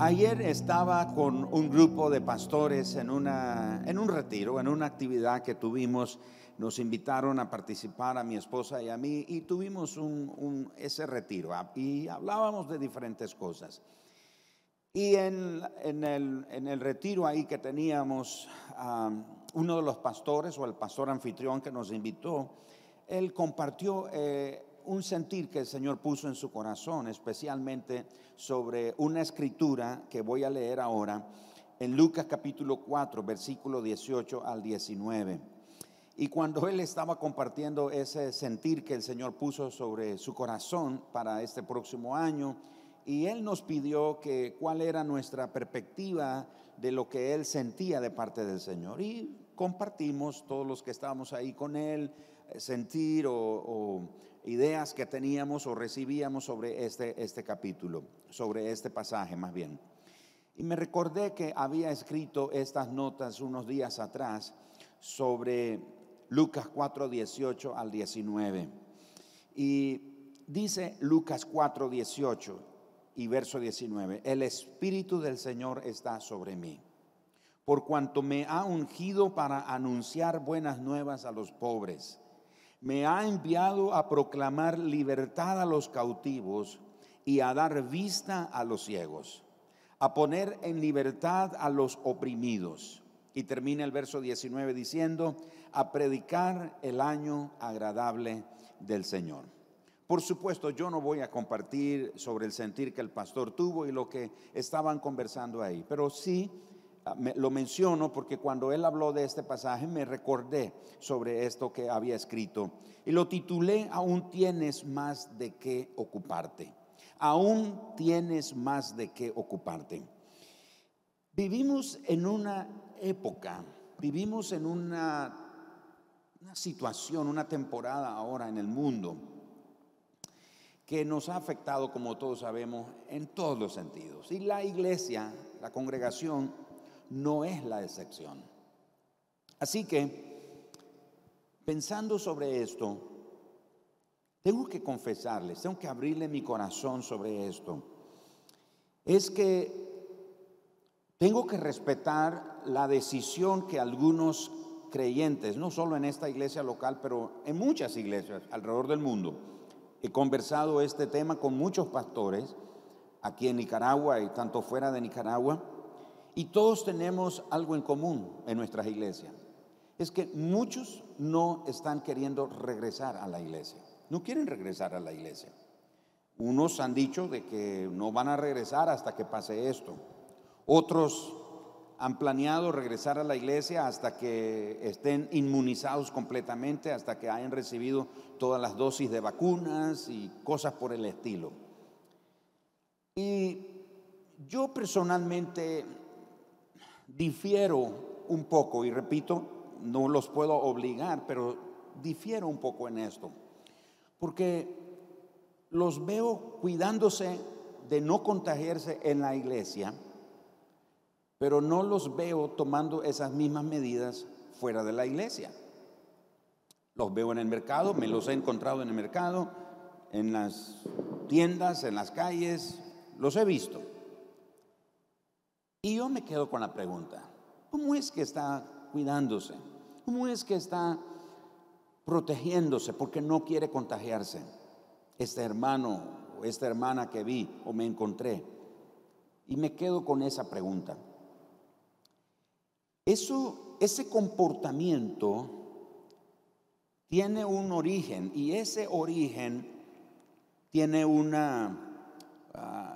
Ayer estaba con un grupo de pastores en, una, en un retiro, en una actividad que tuvimos. Nos invitaron a participar a mi esposa y a mí y tuvimos un, ese retiro ah, y hablábamos de diferentes cosas. Y en, en, el, en el, retiro ahí que teníamos, uno de los pastores o el pastor anfitrión que nos invitó, él compartió eh, un sentir que el Señor puso en su corazón, especialmente sobre una escritura que voy a leer ahora en Lucas capítulo 4, versículo 18 al 19. Y cuando él estaba compartiendo ese sentir que el Señor puso sobre su corazón para este próximo año, y él nos pidió que cuál era nuestra perspectiva de lo que él sentía de parte del Señor. Y compartimos todos los que estábamos ahí con él, eh, sentir o ideas que teníamos o recibíamos sobre este, este capítulo, sobre este pasaje más bien. Y me recordé que había escrito estas notas unos días atrás sobre Lucas 4, 18 al 19. Y dice Lucas 4, 18 y verso 19, el Espíritu del Señor está sobre mí, por cuanto me ha ungido para anunciar buenas nuevas a los pobres me ha enviado a proclamar libertad a los cautivos y a dar vista a los ciegos, a poner en libertad a los oprimidos. Y termina el verso 19 diciendo, a predicar el año agradable del Señor. Por supuesto, yo no voy a compartir sobre el sentir que el pastor tuvo y lo que estaban conversando ahí, pero sí lo menciono porque cuando él habló de este pasaje me recordé sobre esto que había escrito y lo titulé Aún tienes más de qué ocuparte. Aún tienes más de qué ocuparte. Vivimos en una época, vivimos en una, una situación, una temporada ahora en el mundo que nos ha afectado, como todos sabemos, en todos los sentidos. Y la iglesia, la congregación, no es la excepción. Así que, pensando sobre esto, tengo que confesarles, tengo que abrirle mi corazón sobre esto. Es que tengo que respetar la decisión que algunos creyentes, no solo en esta iglesia local, pero en muchas iglesias alrededor del mundo, he conversado este tema con muchos pastores aquí en Nicaragua y tanto fuera de Nicaragua, y todos tenemos algo en común en nuestras iglesias. Es que muchos no están queriendo regresar a la iglesia. No quieren regresar a la iglesia. Unos han dicho de que no van a regresar hasta que pase esto. Otros han planeado regresar a la iglesia hasta que estén inmunizados completamente, hasta que hayan recibido todas las dosis de vacunas y cosas por el estilo. Y yo personalmente difiero un poco, y repito, no los puedo obligar, pero difiero un poco en esto, porque los veo cuidándose de no contagiarse en la iglesia, pero no los veo tomando esas mismas medidas fuera de la iglesia. Los veo en el mercado, me los he encontrado en el mercado, en las tiendas, en las calles, los he visto. Y yo me quedo con la pregunta, ¿cómo es que está cuidándose? ¿Cómo es que está protegiéndose porque no quiere contagiarse? Este hermano o esta hermana que vi o me encontré. Y me quedo con esa pregunta. Eso, ese comportamiento tiene un origen y ese origen tiene una, ah,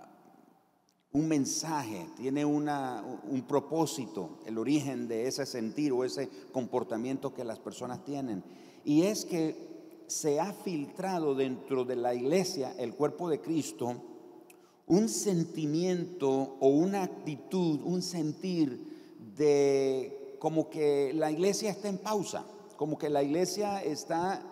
un mensaje, tiene una, un propósito, el origen de ese sentir o ese comportamiento que las personas tienen. Y es que se ha filtrado dentro de la iglesia, el cuerpo de Cristo, un sentimiento o una actitud, un sentir de como que la iglesia está en pausa, como que la iglesia está,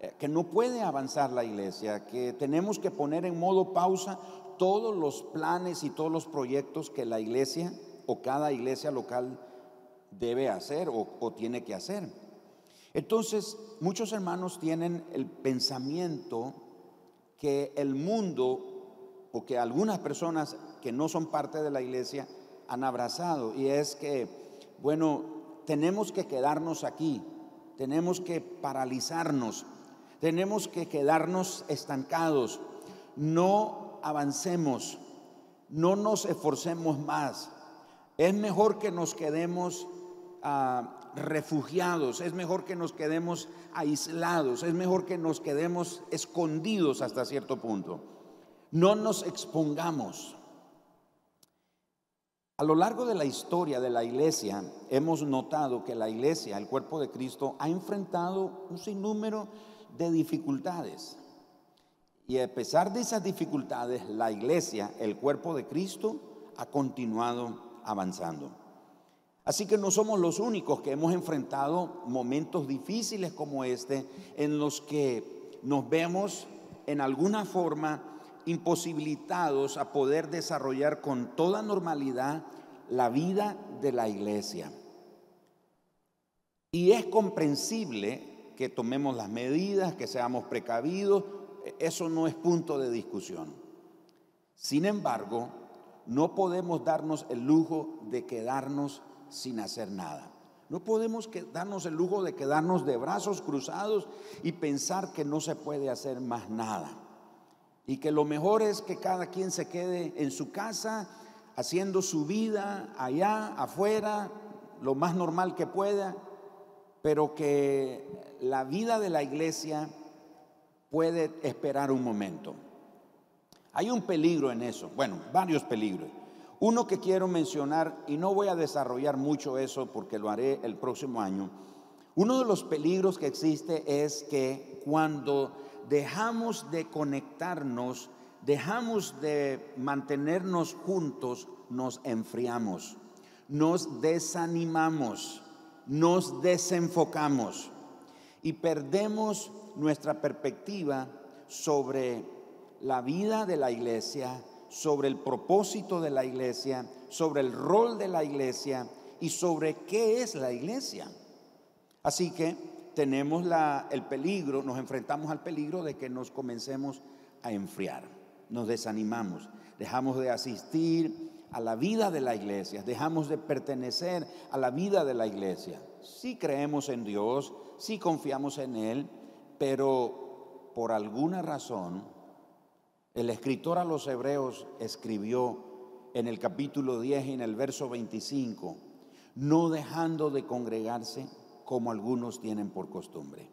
eh, que no puede avanzar la iglesia, que tenemos que poner en modo pausa todos los planes y todos los proyectos que la iglesia o cada iglesia local debe hacer o, tiene que hacer. Entonces, muchos hermanos tienen el pensamiento que el mundo o que algunas personas que no son parte de la iglesia han abrazado y es que, bueno, tenemos que quedarnos aquí, tenemos que paralizarnos, tenemos que quedarnos estancados, no avancemos, no nos esforcemos más. Es mejor que nos quedemos ah, refugiados, es mejor que nos quedemos aislados, es mejor que nos quedemos escondidos hasta cierto punto. No nos expongamos. A lo largo de la historia de la iglesia hemos notado que la iglesia, el cuerpo de Cristo, ha enfrentado un sinnúmero de dificultades. Y a pesar de esas dificultades, la iglesia, el cuerpo de Cristo, ha continuado avanzando. Así que no somos los únicos que hemos enfrentado momentos difíciles como este, en los que nos vemos en alguna forma imposibilitados a poder desarrollar con toda normalidad la vida de la iglesia. Y es comprensible que tomemos las medidas, que seamos precavidos, eso no es punto de discusión. Sin embargo, no podemos darnos el lujo de quedarnos sin hacer nada. No podemos darnos el lujo de quedarnos de brazos cruzados y pensar que no se puede hacer más nada. Y que lo mejor es que cada quien se quede en su casa haciendo su vida allá, afuera, lo más normal que pueda, pero que la vida de la iglesia puede esperar un momento. Hay un peligro en eso, bueno, varios peligros. Uno que quiero mencionar, y no voy a desarrollar mucho eso porque lo haré el próximo año, uno de los peligros que existe es que cuando dejamos de conectarnos, dejamos de mantenernos juntos, nos enfriamos, nos desanimamos, nos desenfocamos y perdemos nuestra perspectiva sobre la vida de la iglesia, sobre el propósito de la iglesia, sobre el rol de la iglesia y sobre qué es la iglesia. Así que tenemos la, el peligro, nos enfrentamos al peligro de que nos comencemos a enfriar, nos desanimamos, dejamos de asistir a la vida de la iglesia, dejamos de pertenecer a la vida de la iglesia. Sí creemos en Dios, sí confiamos en Él, pero por alguna razón el escritor a los hebreos escribió en el capítulo 10 y en el verso 25, no dejando de congregarse como algunos tienen por costumbre.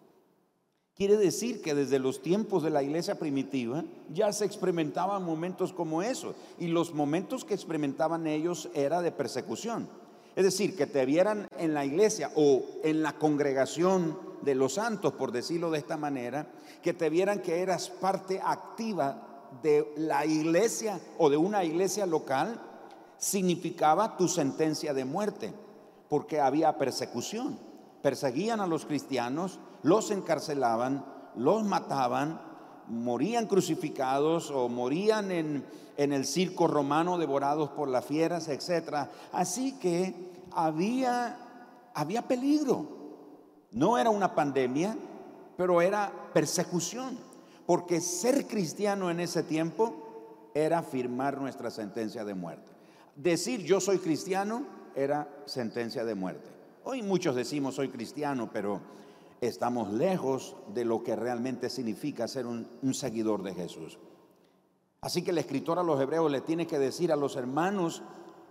Quiere decir que desde los tiempos de la iglesia primitiva ya se experimentaban momentos como esos y los momentos que experimentaban ellos era de persecución. Es decir, que te vieran en la iglesia o en la congregación de los santos, por decirlo de esta manera, que te vieran que eras parte activa de la iglesia o de una iglesia local significaba tu sentencia de muerte, porque había persecución. Perseguían a los cristianos, los encarcelaban, los mataban, morían crucificados o morían en, en el circo romano devorados por las fieras, etc. Así que había, había peligro. No era una pandemia, pero era persecución porque ser cristiano en ese tiempo era firmar nuestra sentencia de muerte. Decir yo soy cristiano era sentencia de muerte. Hoy muchos decimos soy cristiano, pero estamos lejos de lo que realmente significa ser un, seguidor de Jesús. Así que el escritor a los hebreos le tiene que decir a los hermanos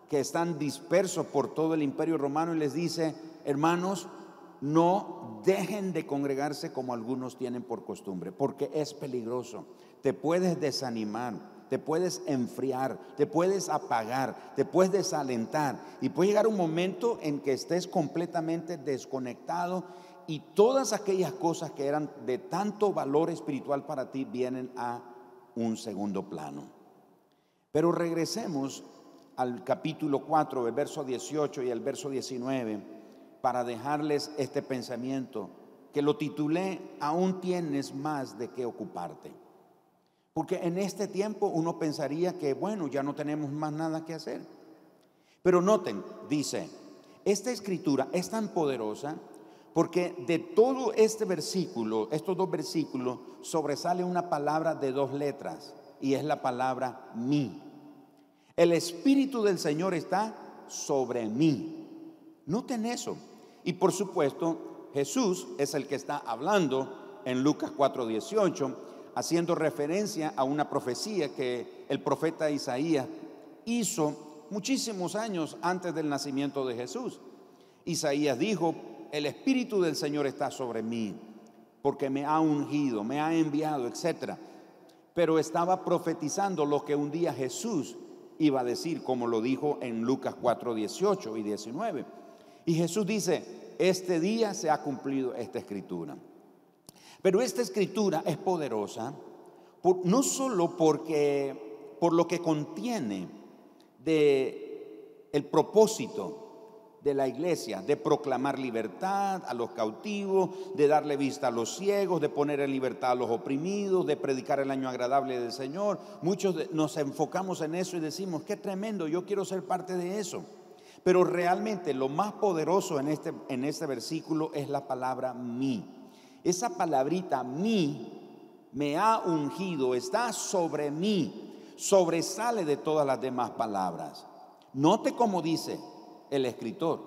que están dispersos por todo el imperio romano y les dice, hermanos, no dejen de congregarse como algunos tienen por costumbre, porque es peligroso. Te puedes desanimar, te puedes enfriar, te puedes apagar, te puedes desalentar y puede llegar un momento en que estés completamente desconectado y todas aquellas cosas que eran de tanto valor espiritual para ti vienen a un segundo plano. Pero regresemos al capítulo 4, el verso 18 y el verso 19 para dejarles este pensamiento que lo titulé Aún tienes más de qué ocuparte. Porque en este tiempo uno pensaría que, bueno, ya no tenemos más nada que hacer. Pero noten, dice, esta escritura es tan poderosa porque de todo este versículo, estos dos versículos, sobresale una palabra de dos letras y es la palabra mí. El Espíritu del Señor está sobre mí. Noten eso. Y por supuesto, Jesús es el que está hablando en Lucas 4:18, haciendo referencia a una profecía que el profeta Isaías hizo muchísimos años antes del nacimiento de Jesús. Isaías dijo, el Espíritu del Señor está sobre mí, porque me ha ungido, me ha enviado, etc. Pero estaba profetizando lo que un día Jesús iba a decir, como lo dijo en Lucas 4, 18 y 19. Y Jesús dice, este día se ha cumplido esta escritura. Pero esta escritura es poderosa, no solo porque, por lo que contiene de el propósito de la iglesia, de proclamar libertad a los cautivos, de darle vista a los ciegos, de poner en libertad a los oprimidos, de predicar el año agradable del Señor. Muchos nos enfocamos en eso y decimos, qué tremendo, yo quiero ser parte de eso. Pero realmente lo más poderoso en este, en este versículo es la palabra mí. Esa palabrita mí me ha ungido, está sobre mí, sobresale de todas las demás palabras. Note cómo dice, el escritor.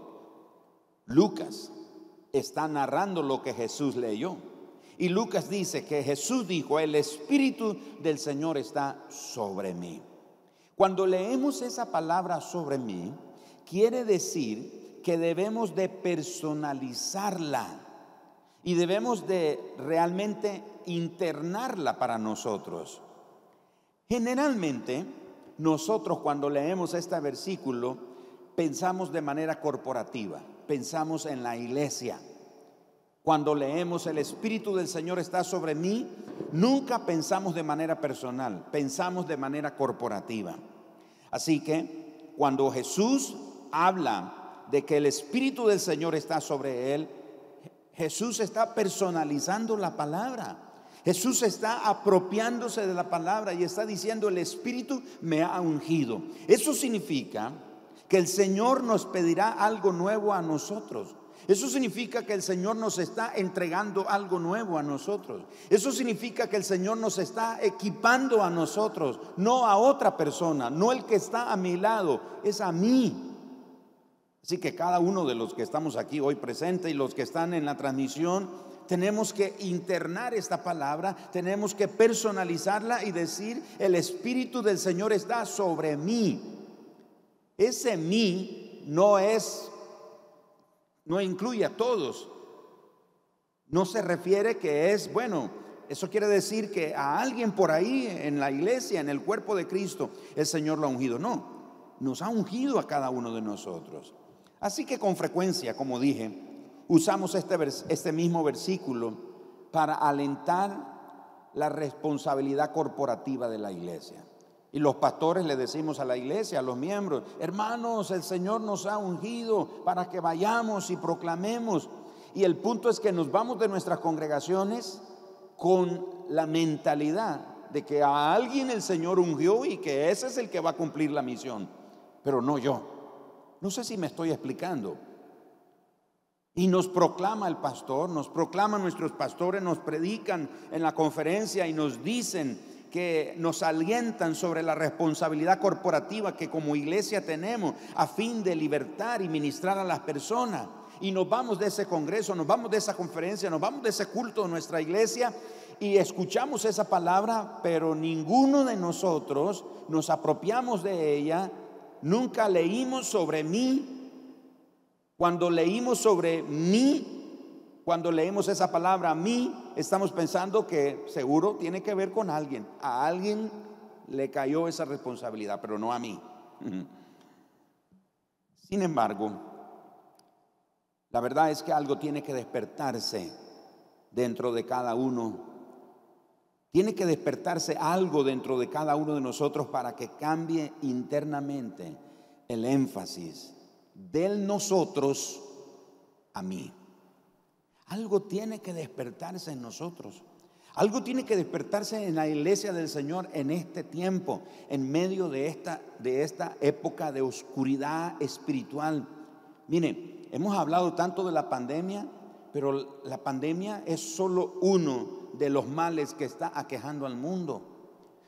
Lucas está narrando lo que Jesús leyó. Y Lucas dice que Jesús dijo, el Espíritu del Señor está sobre mí. Cuando leemos esa palabra sobre mí, quiere decir que debemos de personalizarla y debemos de realmente internarla para nosotros. Generalmente, nosotros cuando leemos este versículo, pensamos de manera corporativa, pensamos en la iglesia. Cuando leemos el Espíritu del Señor está sobre mí, nunca pensamos de manera personal, pensamos de manera corporativa. Así que cuando Jesús habla de que el Espíritu del Señor está sobre él, Jesús está personalizando la palabra. Jesús está apropiándose de la palabra y está diciendo, el Espíritu me ha ungido. Eso significa que el Señor nos pedirá algo nuevo a nosotros. Eso significa que el Señor nos está entregando algo nuevo a nosotros. Eso significa que el Señor nos está equipando a nosotros, no a otra persona, no el que está a mi lado, es a mí. Así que cada uno de los que estamos aquí hoy presente y los que están en la transmisión, tenemos que internar esta palabra, tenemos que personalizarla y decir, el Espíritu del Señor está sobre mí. Ese mí no es, no incluye a todos. No se refiere que es, bueno, eso quiere decir que a alguien por ahí en la iglesia, en el cuerpo de Cristo, el Señor lo ha ungido. No, nos ha ungido a cada uno de nosotros. Así que con frecuencia, como dije, usamos este, este mismo versículo para alentar la responsabilidad corporativa de la iglesia. Y los pastores le decimos a la iglesia, a los miembros, hermanos, el Señor nos ha ungido para que vayamos y proclamemos. Y el punto es que nos vamos de nuestras congregaciones con la mentalidad de que a alguien el Señor ungió y que ese es el que va a cumplir la misión, pero no yo. No sé si me estoy explicando. Y nos proclama el pastor, nos proclaman nuestros pastores, nos predican en la conferencia y nos dicen, que nos alientan sobre la responsabilidad corporativa que como iglesia tenemos a fin de libertar y ministrar a las personas. Y nos vamos de ese congreso, nos vamos de esa conferencia, nos vamos de ese culto de nuestra iglesia y escuchamos esa palabra, pero ninguno de nosotros nos apropiamos de ella, nunca leímos sobre mí. Cuando leímos sobre mí, cuando leemos esa palabra mí, estamos pensando que seguro tiene que ver con alguien. A alguien le cayó esa responsabilidad, pero no a mí. Sin embargo, la verdad es que algo tiene que despertarse dentro de cada uno. Tiene que despertarse algo dentro de cada uno de nosotros para que cambie internamente el énfasis del nosotros a mí. Algo tiene que despertarse en nosotros. Algo tiene que despertarse en la iglesia del Señor en este tiempo, en medio de esta, de esta época de oscuridad espiritual. Miren, hemos hablado tanto de la pandemia, pero la pandemia es solo uno de los males que está aquejando al mundo.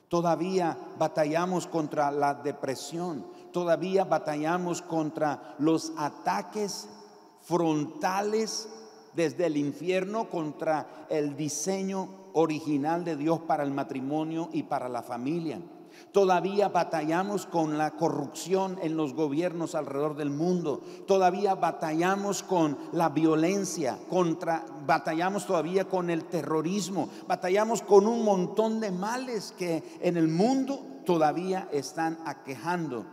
Todavía batallamos contra la depresión, todavía batallamos contra los ataques frontales desde el infierno contra el diseño original de Dios para el matrimonio y para la familia. Todavía batallamos con la corrupción en los gobiernos alrededor del mundo. Todavía batallamos con la violencia, contra batallamos todavía con el terrorismo. Batallamos con un montón de males que en el mundo todavía están aquejando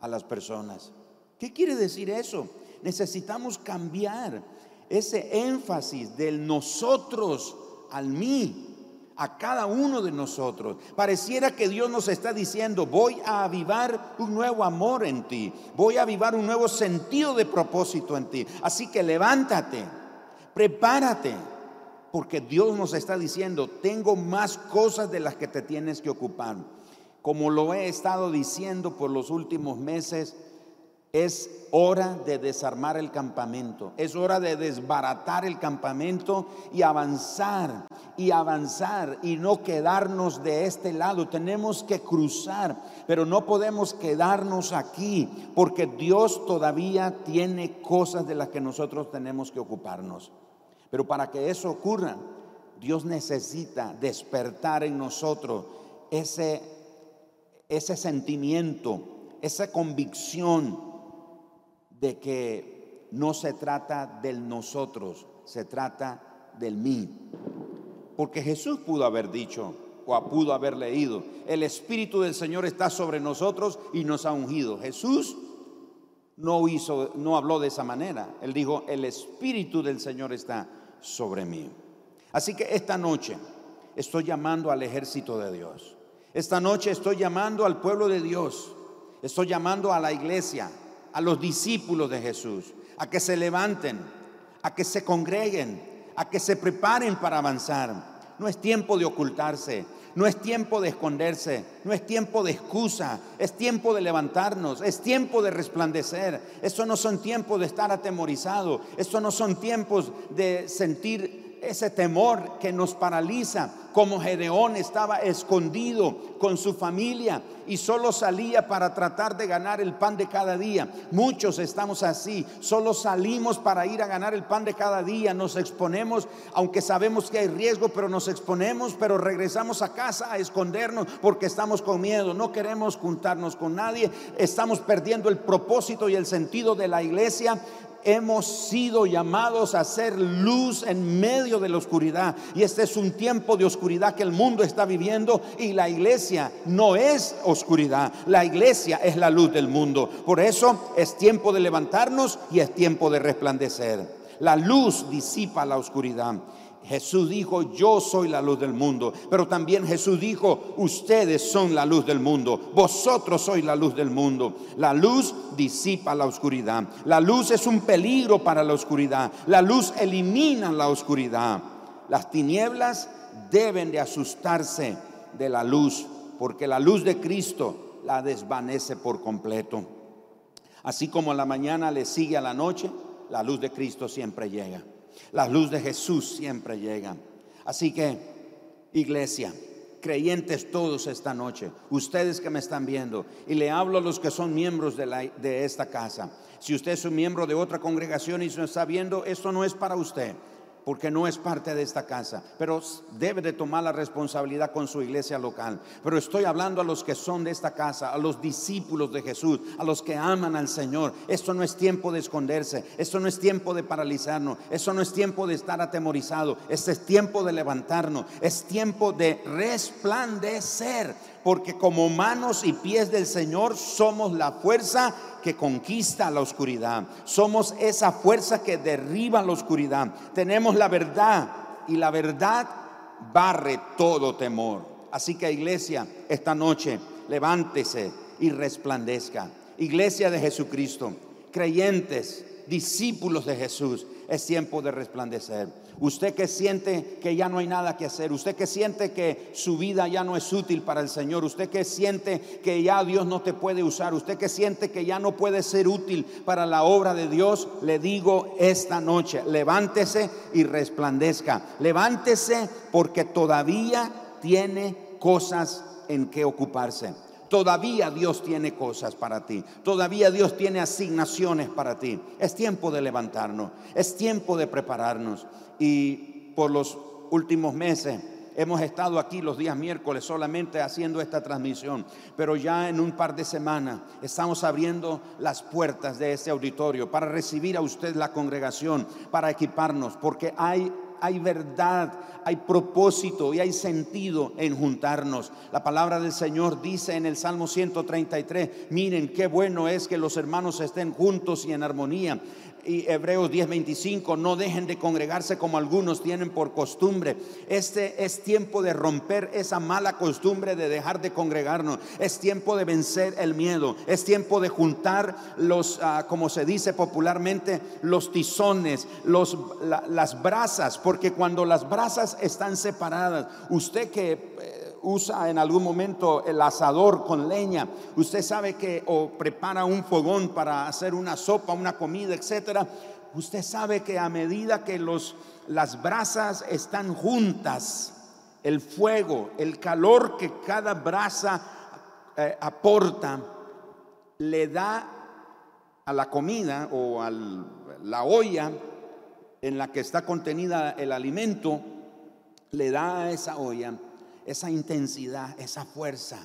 a las personas. ¿Qué quiere decir eso? Necesitamos cambiar ese énfasis del nosotros al mí a cada uno de nosotros. Pareciera que Dios nos está diciendo, voy a avivar un nuevo amor en ti, voy a avivar un nuevo sentido de propósito en ti. Así que levántate, prepárate, porque Dios nos está diciendo, tengo más cosas de las que te tienes que ocupar. Como lo he estado diciendo por los últimos meses, es hora de desarmar el campamento, es hora de desbaratar el campamento y avanzar y avanzar y no quedarnos de este lado. Tenemos que cruzar, pero no podemos quedarnos aquí porque Dios todavía tiene cosas de las que nosotros tenemos que ocuparnos. Pero para que eso ocurra, Dios necesita despertar en nosotros ese, ese sentimiento, esa convicción de que no se trata del nosotros, se trata del mí. Porque Jesús pudo haber dicho o pudo haber leído, el Espíritu del Señor está sobre nosotros y nos ha ungido. Jesús no hizo, no habló de esa manera. Él dijo, el Espíritu del Señor está sobre mí. Así que esta noche estoy llamando al ejército de Dios. Esta noche estoy llamando al pueblo de Dios. Estoy llamando a la iglesia, a los discípulos de Jesús, a que se levanten, a que se congreguen, a que se preparen para avanzar. No es tiempo de ocultarse, no es tiempo de esconderse, no es tiempo de excusa, es tiempo de levantarnos, es tiempo de resplandecer. Eso no son tiempos de estar atemorizado, eso no son tiempos de sentir ese temor que nos paraliza, como Gedeón estaba escondido con su familia y solo salía para tratar de ganar el pan de cada día. Muchos estamos así, solo salimos para ir a ganar el pan de cada día, nos exponemos, aunque sabemos que hay riesgo, pero nos exponemos, pero regresamos a casa a escondernos porque estamos con miedo, no queremos juntarnos con nadie, estamos perdiendo el propósito y el sentido de la iglesia hemos sido llamados a ser luz en medio de la oscuridad. Y este es un tiempo de oscuridad que el mundo está viviendo y la iglesia no es oscuridad. La iglesia es la luz del mundo. Por eso es tiempo de levantarnos y es tiempo de resplandecer. La luz disipa la oscuridad. Jesús dijo, yo soy la luz del mundo. Pero también Jesús dijo, ustedes son la luz del mundo. Vosotros sois la luz del mundo. La luz disipa la oscuridad. La luz es un peligro para la oscuridad. La luz elimina la oscuridad. Las tinieblas deben de asustarse de la luz, porque la luz de Cristo la desvanece por completo. Así como la mañana le sigue a la noche, la luz de Cristo siempre llega. La luz de Jesús siempre llega. Así que, iglesia, creyentes todos esta noche, ustedes que me están viendo, y le hablo a los que son miembros de, esta casa. Si usted es un miembro de otra congregación y se está viendo, esto no es para usted porque no es parte de esta casa, pero debe de tomar la responsabilidad con su iglesia local. Pero estoy hablando a los que son de esta casa, a los discípulos de Jesús, a los que aman al Señor. Esto no es tiempo de esconderse, esto no es tiempo de paralizarnos, esto no es tiempo de estar atemorizado, este es tiempo de levantarnos, es tiempo de resplandecer, porque como manos y pies del Señor somos la fuerza que conquista la oscuridad. Somos esa fuerza que derriba la oscuridad. Tenemos la verdad y la verdad barre todo temor. Así que iglesia, esta noche levántese y resplandezca. Iglesia de Jesucristo, creyentes, discípulos de Jesús, es tiempo de resplandecer. Usted que siente que ya no hay nada que hacer, usted que siente que su vida ya no es útil para el Señor, usted que siente que ya Dios no te puede usar, usted que siente que ya no puede ser útil para la obra de Dios, le digo esta noche, levántese y resplandezca. Levántese porque todavía tiene cosas en qué ocuparse. Todavía Dios tiene cosas para ti. Todavía Dios tiene asignaciones para ti. Es tiempo de levantarnos. Es tiempo de prepararnos. Y por los últimos meses hemos estado aquí los días miércoles solamente haciendo esta transmisión, pero ya en un par de semanas estamos abriendo las puertas de este auditorio para recibir a usted la congregación, para equiparnos, porque hay hay verdad, hay propósito y hay sentido en juntarnos. La palabra del Señor dice en el Salmo 133, miren qué bueno es que los hermanos estén juntos y en armonía y Hebreos 10:25, no dejen de congregarse como algunos tienen por costumbre. Este es tiempo de romper esa mala costumbre de dejar de congregarnos. Es tiempo de vencer el miedo. Es tiempo de juntar los, ah, como se dice popularmente, los tizones, los, las brasas, porque cuando las brasas están separadas, usted que... Usa en algún momento el asador con leña, usted sabe que o prepara un fogón para hacer una sopa, una comida, etcétera, usted sabe que a medida que los las brasas están juntas, el fuego, el calor que cada brasa eh, aporta le da a la comida o a la olla en la que está contenida el alimento, le da a esa olla esa intensidad, esa fuerza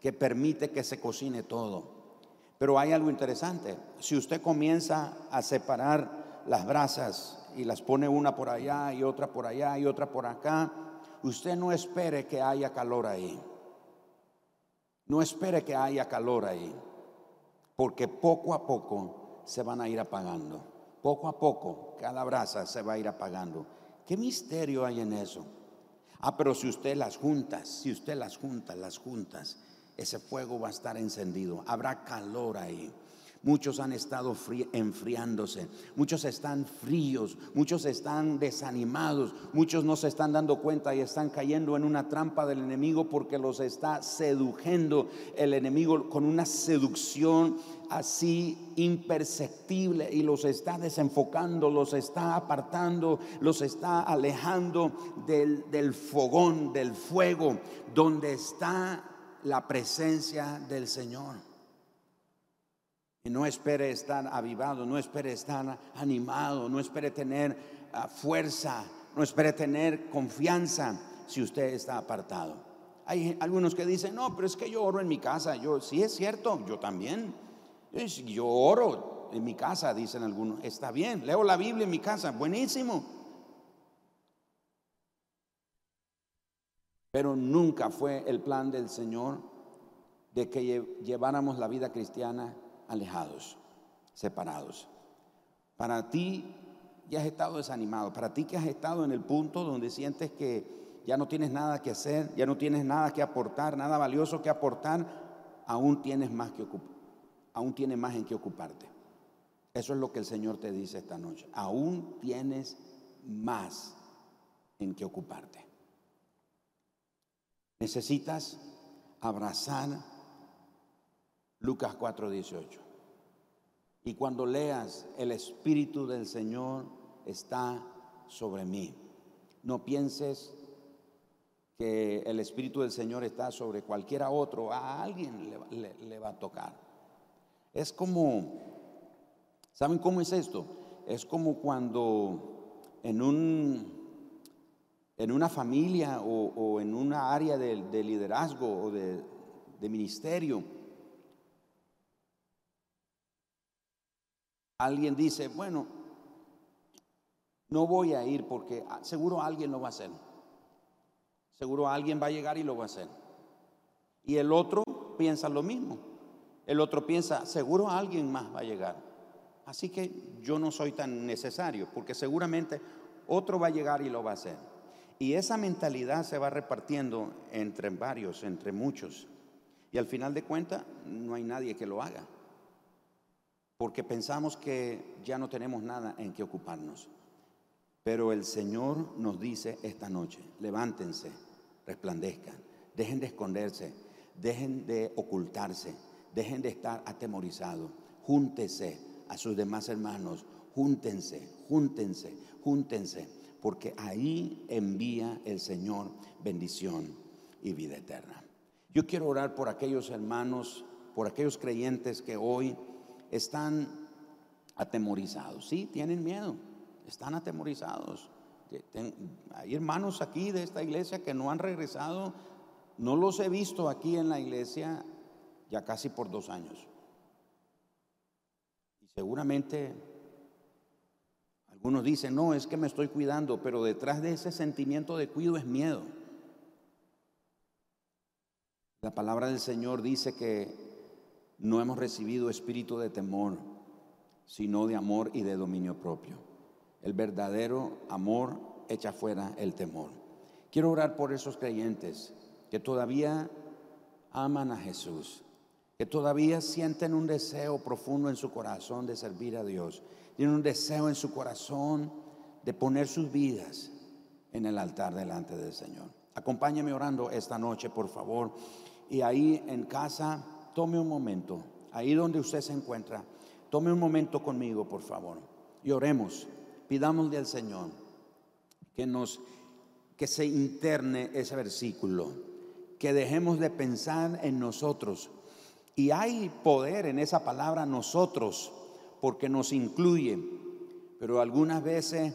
que permite que se cocine todo. Pero hay algo interesante. Si usted comienza a separar las brasas y las pone una por allá y otra por allá y otra por acá, usted no espere que haya calor ahí. No espere que haya calor ahí. Porque poco a poco se van a ir apagando. Poco a poco cada brasa se va a ir apagando. ¿Qué misterio hay en eso? Ah, pero si usted las juntas, si usted las junta, las juntas, ese fuego va a estar encendido, habrá calor ahí. Muchos han estado enfriándose, muchos están fríos, muchos están desanimados, muchos no se están dando cuenta y están cayendo en una trampa del enemigo porque los está seduciendo el enemigo con una seducción así imperceptible y los está desenfocando, los está apartando, los está alejando del, del fogón, del fuego, donde está la presencia del Señor. No espere estar avivado, no espere estar animado, no espere tener ah, fuerza, no espere tener confianza si usted está apartado. Hay algunos que dicen, no, pero es que yo oro en mi casa. Yo, sí es cierto, yo también. Yo oro en mi casa, dicen algunos. Está bien, leo la Biblia en mi casa, buenísimo. Pero nunca fue el plan del Señor de que lleváramos la vida cristiana alejados, separados. Para ti ya has estado desanimado, para ti que has estado en el punto donde sientes que ya no tienes nada que hacer, ya no tienes nada que aportar, nada valioso que aportar, aún tienes más que aún tienes más en qué ocuparte. Eso es lo que el Señor te dice esta noche. Aún tienes más en qué ocuparte. Necesitas abrazar Lucas 4:18. Y cuando leas, el Espíritu del Señor está sobre mí. No pienses que el Espíritu del Señor está sobre cualquiera otro, a alguien le, va a tocar. Es como, ¿saben cómo es esto? Es como cuando en un en una familia o, en una área de, liderazgo o de, de ministerio, Alguien dice, bueno, no voy a ir porque seguro alguien lo va a hacer. Seguro alguien va a llegar y lo va a hacer. Y el otro piensa lo mismo. El otro piensa, seguro alguien más va a llegar. Así que yo no soy tan necesario, porque seguramente otro va a llegar y lo va a hacer. Y esa mentalidad se va repartiendo entre varios, entre muchos. Y al final de cuentas, no hay nadie que lo haga porque pensamos que ya no tenemos nada en que ocuparnos. Pero el Señor nos dice esta noche, levántense, resplandezcan, dejen de esconderse, dejen de ocultarse, dejen de estar atemorizados, júntense a sus demás hermanos, júntense, júntense, júntense, porque ahí envía el Señor bendición y vida eterna. Yo quiero orar por aquellos hermanos, por aquellos creyentes que hoy están atemorizados. Sí, tienen miedo, están atemorizados. Hay hermanos aquí de esta iglesia que no han regresado. No los he visto aquí en la iglesia ya casi por dos años. Y seguramente algunos dicen, no, es que me estoy cuidando, pero detrás de ese sentimiento de cuido es miedo. La palabra del Señor dice que no hemos recibido espíritu de temor, sino de amor y de dominio propio. El verdadero amor echa fuera el temor. Quiero orar por esos creyentes que todavía aman a Jesús, que todavía sienten un deseo profundo en su corazón de servir a Dios, tienen un deseo en su corazón de poner sus vidas en el altar delante del Señor. Acompáñame orando esta noche, por favor. Y ahí en casa, tome un momento, ahí donde usted se encuentra, tome un momento conmigo, por favor. Y oremos, pidámosle al Señor que nos que se interne ese versículo, que dejemos de pensar en nosotros. Y hay poder en esa palabra nosotros, porque nos incluye, pero algunas veces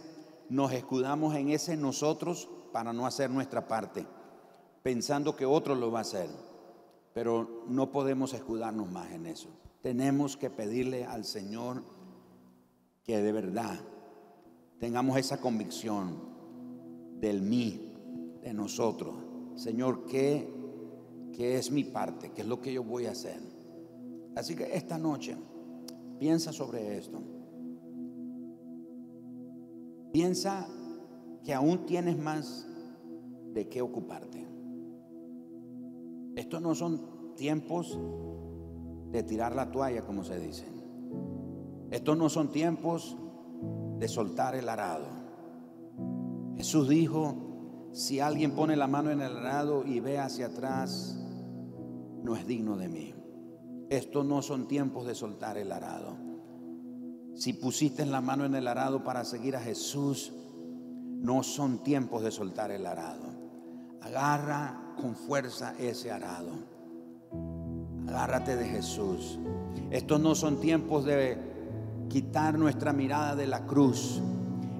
nos escudamos en ese nosotros para no hacer nuestra parte, pensando que otro lo va a hacer. Pero no podemos escudarnos más en eso. Tenemos que pedirle al Señor que de verdad tengamos esa convicción del mí, de nosotros. Señor, ¿qué, ¿qué es mi parte? ¿Qué es lo que yo voy a hacer? Así que esta noche piensa sobre esto. Piensa que aún tienes más de qué ocuparte. Estos no son tiempos de tirar la toalla, como se dice. Estos no son tiempos de soltar el arado. Jesús dijo, si alguien pone la mano en el arado y ve hacia atrás, no es digno de mí. Estos no son tiempos de soltar el arado. Si pusiste la mano en el arado para seguir a Jesús, no son tiempos de soltar el arado. Agarra con fuerza ese arado. Agárrate de Jesús. Estos no son tiempos de quitar nuestra mirada de la cruz.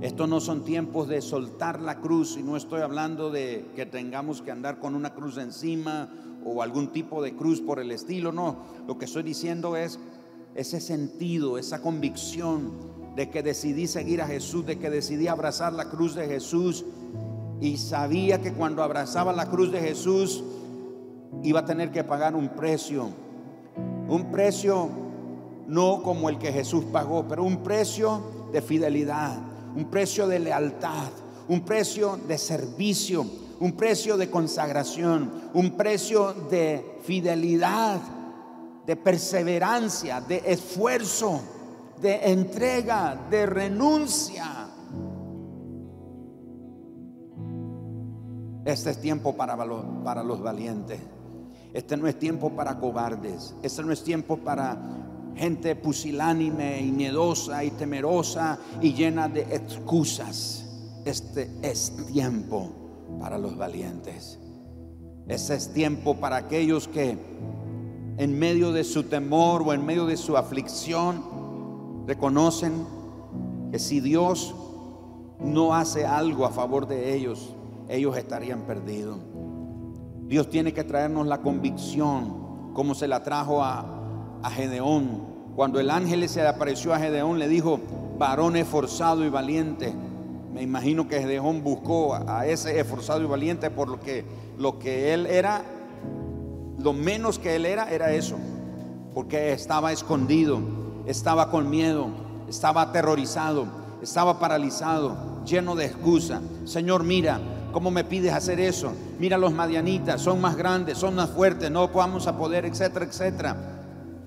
Estos no son tiempos de soltar la cruz y no estoy hablando de que tengamos que andar con una cruz encima o algún tipo de cruz por el estilo, no. Lo que estoy diciendo es ese sentido, esa convicción de que decidí seguir a Jesús, de que decidí abrazar la cruz de Jesús y sabía que cuando abrazaba la cruz de Jesús iba a tener que pagar un precio. Un precio no como el que Jesús pagó, pero un precio de fidelidad, un precio de lealtad, un precio de servicio, un precio de consagración, un precio de fidelidad, de perseverancia, de esfuerzo, de entrega, de renuncia. Este es tiempo para, para los valientes. Este no es tiempo para cobardes. Este no es tiempo para gente pusilánime y miedosa y temerosa y llena de excusas. Este es tiempo para los valientes. Este es tiempo para aquellos que en medio de su temor o en medio de su aflicción reconocen que si Dios no hace algo a favor de ellos, ellos estarían perdidos. Dios tiene que traernos la convicción, como se la trajo a, a Gedeón. Cuando el ángel se le apareció a Gedeón, le dijo, varón esforzado y valiente. Me imagino que Gedeón buscó a ese esforzado y valiente por lo que, lo que él era, lo menos que él era, era eso. Porque estaba escondido, estaba con miedo, estaba aterrorizado, estaba paralizado, lleno de excusa. Señor, mira, ¿Cómo me pides hacer eso? Mira los madianitas, son más grandes, son más fuertes, no vamos a poder, etcétera, etcétera.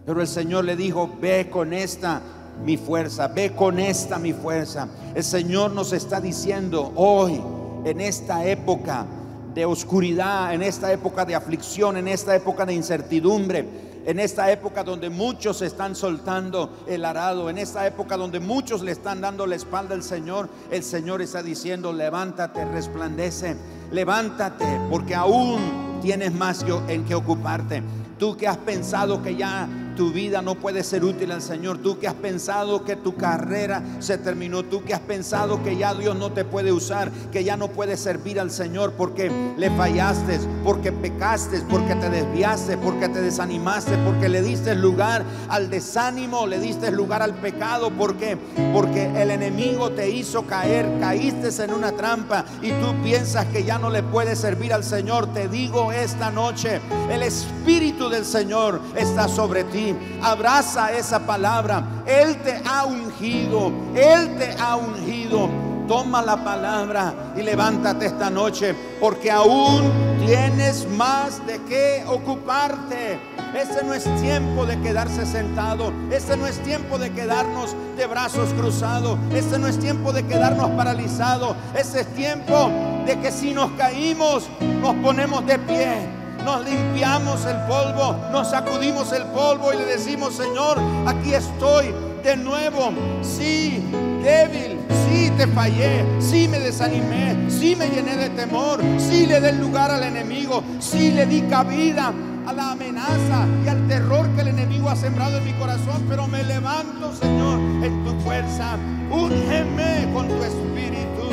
Pero el Señor le dijo, ve con esta mi fuerza, ve con esta mi fuerza. El Señor nos está diciendo hoy, en esta época de oscuridad, en esta época de aflicción, en esta época de incertidumbre, en esta época donde muchos están soltando el arado, en esta época donde muchos le están dando la espalda al Señor, el Señor está diciendo, levántate, resplandece, levántate, porque aún tienes más en que ocuparte. Tú que has pensado que ya tu vida no puede ser útil al Señor. Tú que has pensado que tu carrera se terminó. Tú que has pensado que ya Dios no te puede usar, que ya no puedes servir al Señor porque le fallaste, porque pecaste, porque te desviaste, porque te desanimaste, porque le diste lugar al desánimo, le diste lugar al pecado. ¿Por qué? Porque el enemigo te hizo caer, caíste en una trampa y tú piensas que ya no le puedes servir al Señor. Te digo esta noche, el Espíritu del Señor está sobre ti Abraza esa palabra. Él te ha ungido. Él te ha ungido. Toma la palabra y levántate esta noche porque aún tienes más de qué ocuparte. Ese no es tiempo de quedarse sentado. Ese no es tiempo de quedarnos de brazos cruzados. Ese no es tiempo de quedarnos paralizados. Ese es tiempo de que si nos caímos, nos ponemos de pie nos limpiamos el polvo, nos sacudimos el polvo y le decimos, Señor, aquí estoy de nuevo. Sí, débil, sí te fallé, sí me desanimé, sí me llené de temor, sí le di lugar al enemigo, sí le di cabida a la amenaza y al terror que el enemigo ha sembrado en mi corazón, pero me levanto, Señor, en tu fuerza. Úngeme con tu espíritu.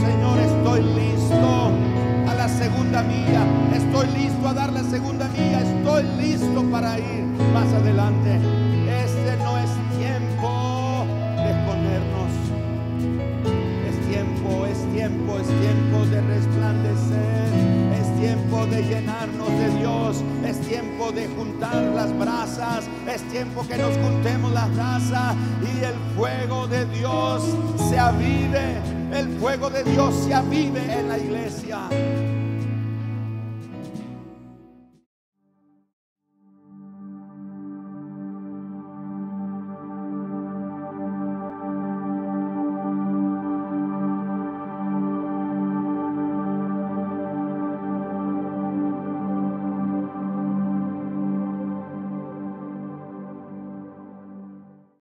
Señor, estoy listo la segunda mía. Estoy listo a dar la segunda mía. Estoy listo para ir más adelante. Este no es tiempo de escondernos. Es tiempo, es tiempo, es tiempo de resplandecer. Es tiempo de llenarnos de Dios. Es tiempo de juntar las brasas. Es tiempo que nos juntemos las brasas y el fuego de Dios se avive el fuego de Dios se avive en la iglesia.